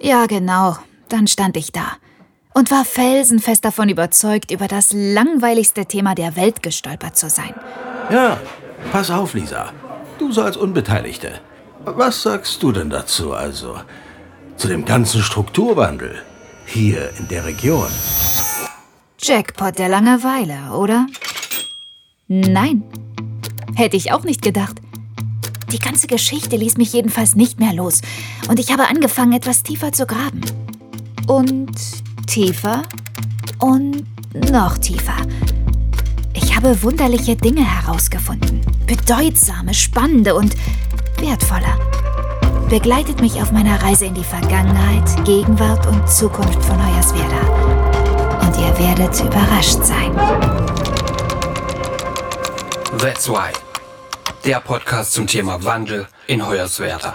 Ja, genau. Dann stand ich da und war felsenfest davon überzeugt, über das langweiligste Thema der Welt gestolpert zu sein. Ja, pass auf, Lisa. Du so als Unbeteiligte. Was sagst du denn dazu also? Zu dem ganzen Strukturwandel hier in der Region? Jackpot der Langeweile, oder? Nein. Hätte ich auch nicht gedacht. Die ganze Geschichte ließ mich jedenfalls nicht mehr los. Und ich habe angefangen, etwas tiefer zu graben. Und tiefer. Und noch tiefer. Ich habe wunderliche Dinge herausgefunden. Bedeutsame, spannende und wertvolle. Begleitet mich auf meiner Reise in die Vergangenheit, Gegenwart und Zukunft von Hoyerswerda. Und ihr werdet überrascht sein. That's Why. Der Podcast zum Thema Wandel in Hoyerswerda.